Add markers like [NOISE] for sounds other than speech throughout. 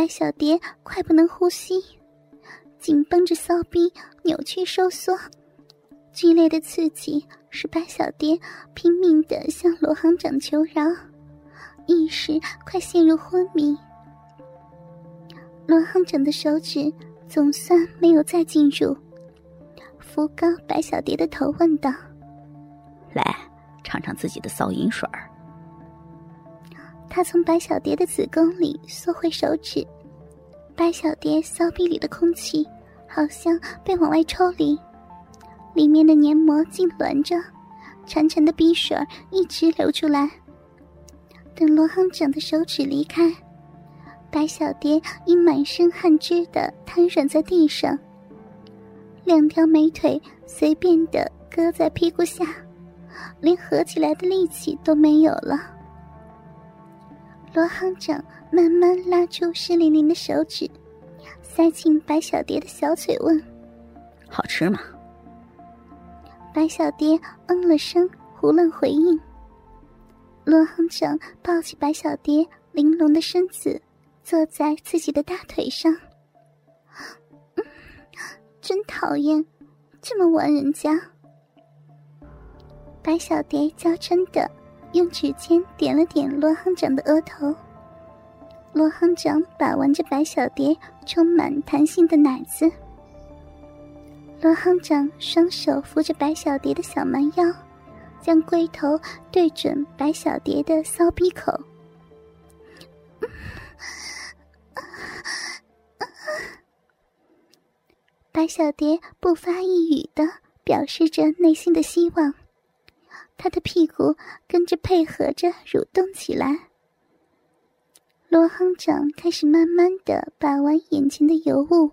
白小蝶快不能呼吸，紧绷着骚逼扭曲收缩，剧烈的刺激使白小蝶拼命的向罗行长求饶，意识快陷入昏迷。罗行长的手指总算没有再进入，扶高白小蝶的头，问道：“来，尝尝自己的骚淫水儿。”他从白小蝶的子宫里缩回手指，白小蝶骚逼里的空气好像被往外抽离，里面的黏膜痉挛着，潺潺的逼水一直流出来。等罗行长的手指离开，白小蝶已满身汗汁的瘫软在地上，两条美腿随便的搁在屁股下，连合起来的力气都没有了。罗行长慢慢拉住湿淋淋的手指，塞进白小蝶的小嘴，问：“好吃吗？”白小蝶嗯了声，胡乱回应。罗行长抱起白小蝶玲珑的身子，坐在自己的大腿上。真讨厌，这么玩人家。白小蝶娇嗔的。用指尖点了点罗行长的额头，罗行长把玩着白小蝶充满弹性的奶子。罗行长双手扶着白小蝶的小蛮腰，将龟头对准白小蝶的骚逼口。白小蝶不发一语的表示着内心的希望。他的屁股跟着配合着蠕动起来。罗行长开始慢慢的把玩眼前的尤物，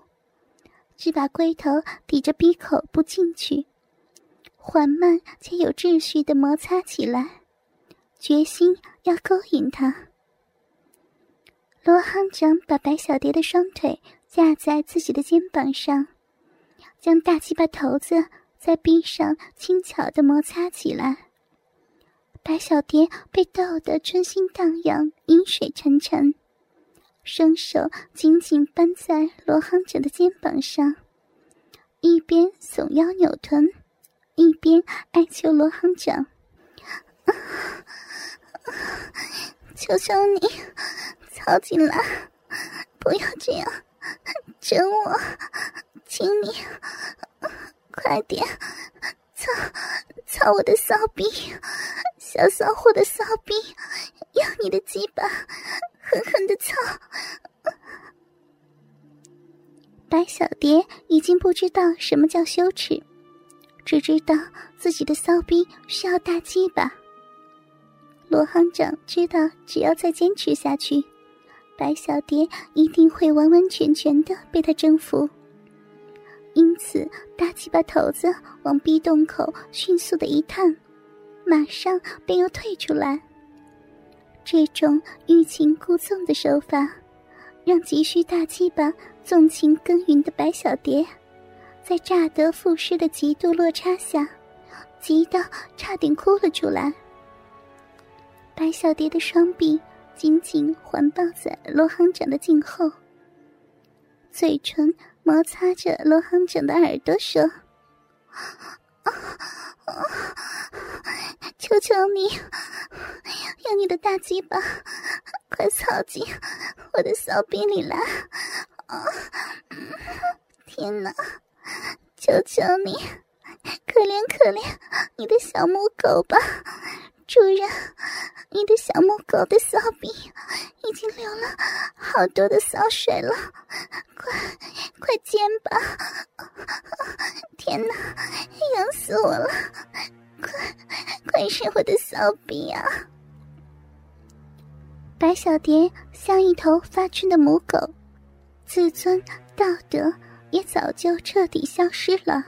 只把龟头抵着鼻口不进去，缓慢且有秩序的摩擦起来，决心要勾引他。罗行长把白小蝶的双腿架在自己的肩膀上，将大鸡巴头子在臂上轻巧的摩擦起来。白小蝶被逗得春心荡漾，饮水沉沉，双手紧紧扳在罗行者的肩膀上，一边耸腰扭臀，一边哀求罗行长：“求求你，操进来，不要这样整我，请你快点操操我的骚逼！”小骚货的骚逼，要你的鸡巴狠狠的操！白小蝶已经不知道什么叫羞耻，只知道自己的骚逼需要大鸡巴。罗行长知道，只要再坚持下去，白小蝶一定会完完全全的被他征服。因此，大鸡巴头子往逼洞口迅速的一探。马上便又退出来。这种欲擒故纵的手法，让急需大鸡巴纵情耕耘的白小蝶，在乍得赋诗的极度落差下，急到差点哭了出来。白小蝶的双臂紧紧环抱在罗行长的颈后，嘴唇摩擦着罗行长的耳朵说。求求你，用你的大鸡巴，快操进我的骚逼里来！啊，天哪！求求你，可怜可怜你的小母狗吧，主人，你的小母狗的骚逼已经流了好多的骚水了，快快煎吧！天哪，痒死我了！快，快是我的骚逼啊！白小蝶像一头发春的母狗，自尊道德也早就彻底消失了。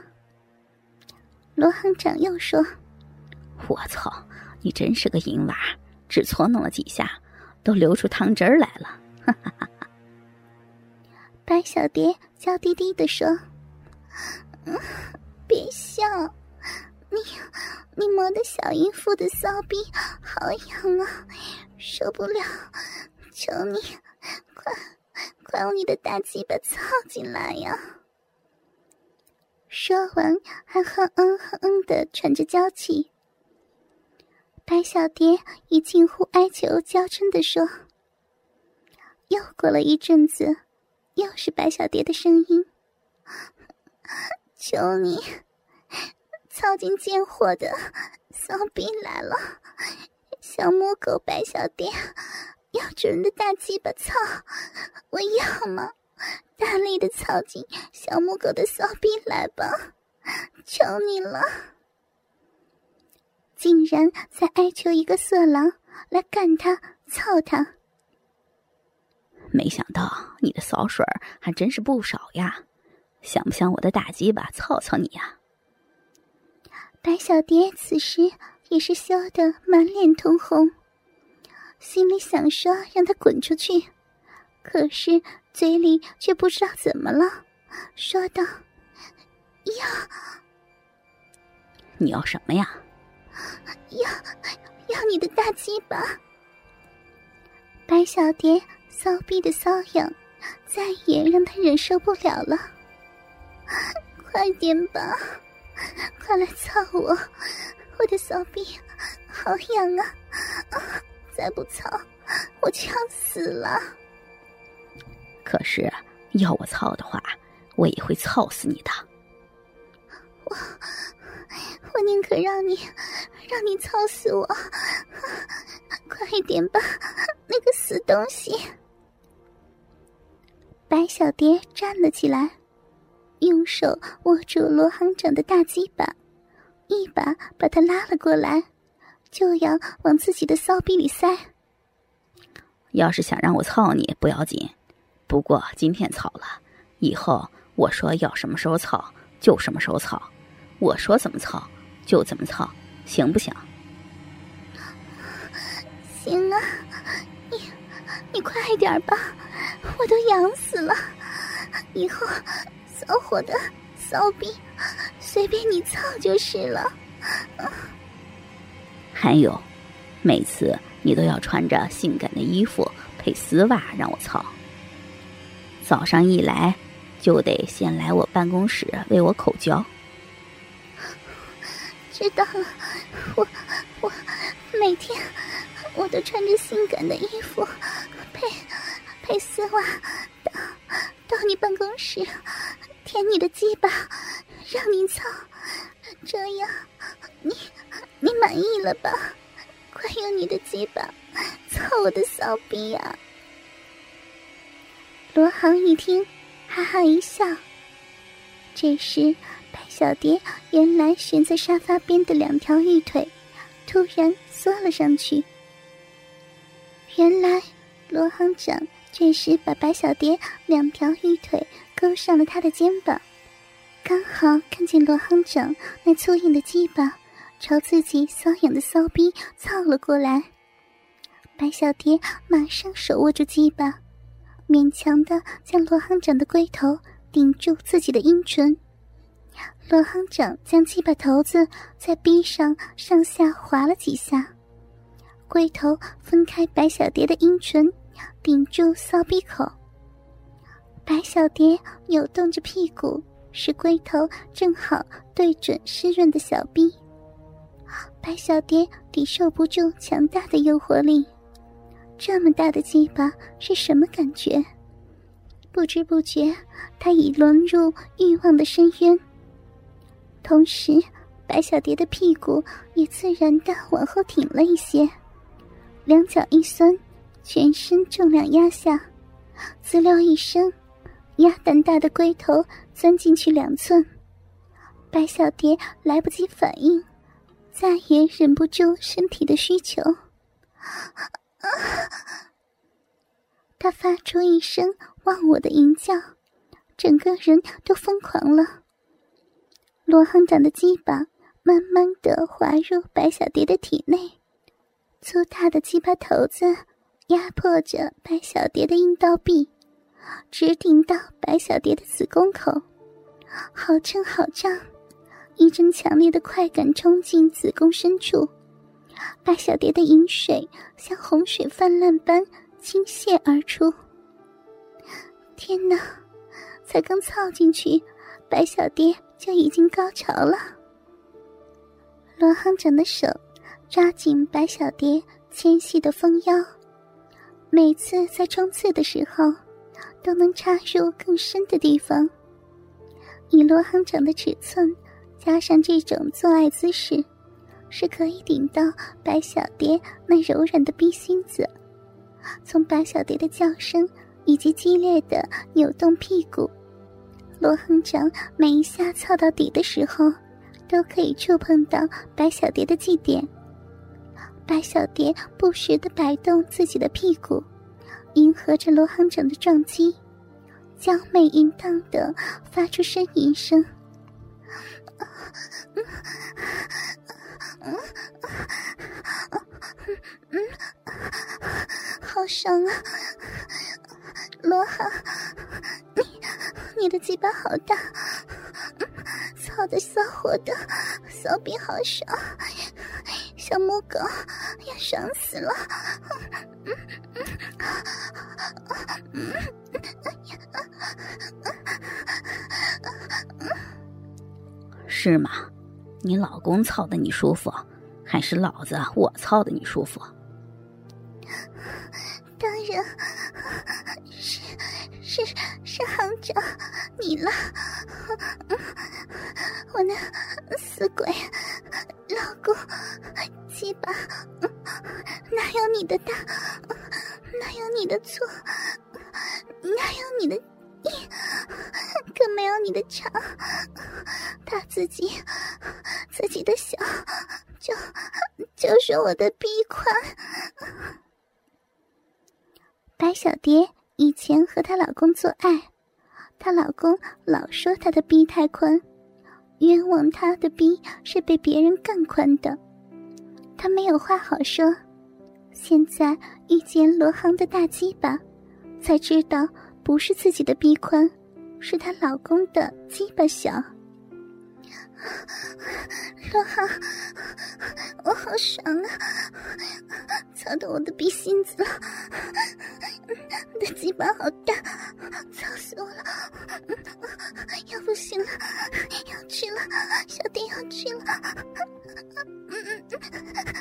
罗行长又说：“我操，你真是个淫娃，只搓弄了几下，都流出汤汁儿来了。”哈哈哈哈白小蝶娇滴滴的说：“别笑。”你，你磨的小淫妇的骚逼好痒啊，受不了！求你，快，快用你的大鸡巴操进来呀！说完，还哼嗯哼嗯的喘着娇气。白小蝶以近乎哀求娇嗔的说：“又过了一阵子，又是白小蝶的声音，求你操进贱货的骚逼来了，小母狗白小蝶。”要主人的大鸡巴操，我要吗？大力的操进小母狗的骚逼来吧，求你了！竟然在哀求一个色狼来干他、操他。没想到你的骚水还真是不少呀，想不想我的大鸡巴操操你呀？白小蝶此时也是羞得满脸通红。心里想说让他滚出去，可是嘴里却不知道怎么了，说道：“要，你要什么呀？要，要你的大鸡巴。”白小蝶骚逼的瘙痒，再也让他忍受不了了。快点吧，快来操我，我的骚逼好痒啊！再不操，我就要死了。可是要我操的话，我也会操死你的。我我宁可让你让你操死我，快点吧，那个死东西！白小蝶站了起来，用手握住罗行长的大鸡巴，一把把他拉了过来。就要往自己的骚逼里塞。要是想让我操你不要紧，不过今天操了，以后我说要什么时候操就什么时候操，我说怎么操就怎么操，行不行？行啊，你你快点吧，我都痒死了。以后骚货的骚逼随便你操就是了。还有，每次你都要穿着性感的衣服配丝袜让我操。早上一来，就得先来我办公室为我口交。知道了，我我每天我都穿着性感的衣服配配丝袜到到你办公室舔你的鸡巴，让你操，这样你。你满意了吧？快用你的鸡巴操我的骚逼呀！罗航一听，哈哈一笑。这时，白小蝶原来悬在沙发边的两条玉腿，突然缩了上去。原来，罗行长这时把白小蝶两条玉腿勾上了他的肩膀，刚好看见罗行长那粗硬的鸡巴。朝自己瘙痒的骚逼凑了过来，白小蝶马上手握住鸡巴，勉强的将罗行长的龟头顶住自己的阴唇。罗行长将鸡巴头子在逼上上下划了几下，龟头分开白小蝶的阴唇，顶住骚逼口。白小蝶扭动着屁股，使龟头正好对准湿润的小逼。白小蝶抵受不住强大的诱惑力，这么大的鸡巴是什么感觉？不知不觉，她已沦入欲望的深渊。同时，白小蝶的屁股也自然的往后挺了一些，两脚一酸，全身重量压下，滋溜一声，鸭蛋大的龟头钻进去两寸，白小蝶来不及反应。再也忍不住身体的需求，他发出一声忘我的吟叫，整个人都疯狂了。罗行长的鸡巴慢慢的滑入白小蝶的体内，粗大的鸡巴头子压迫着白小蝶的阴道壁，直顶到白小蝶的子宫口，好撑好胀。一阵强烈的快感冲进子宫深处，白小蝶的饮水像洪水泛滥般倾泻而出。天哪！才刚操进去，白小蝶就已经高潮了。罗行长的手抓紧白小蝶纤细的丰腰，每次在冲刺的时候，都能插入更深的地方。以罗行长的尺寸，加上这种做爱姿势，是可以顶到白小蝶那柔软的逼心子。从白小蝶的叫声以及激烈的扭动屁股。罗行长每一下操到底的时候，都可以触碰到白小蝶的祭点。白小蝶不时的摆动自己的屁股，迎合着罗行长的撞击，娇媚淫荡的发出呻吟声。嗯嗯嗯嗯好爽啊，罗行！你你的鸡巴好大，操的骚火的，骚逼好爽，小母狗要爽死了。是吗？你老公操的你舒服，还是老子我操的你舒服？当然行长。你了，[LAUGHS] 我那死鬼老公，鸡巴 [LAUGHS] 哪有你的大，[LAUGHS] 哪有你的错，哪有你的硬，更没有你的长。他自己自己的小，就就是我的臂宽。白小蝶以前和她老公做爱。她老公老说她的逼太宽，冤枉她的逼是被别人干宽的。她没有话好说，现在遇见罗航的大鸡巴，才知道不是自己的逼宽，是她老公的鸡巴小。[LAUGHS] 罗航，我好爽啊！操到我的逼心子了，的鸡巴好大，操死我了！要不行了，要去了，小弟要去了。嗯嗯嗯。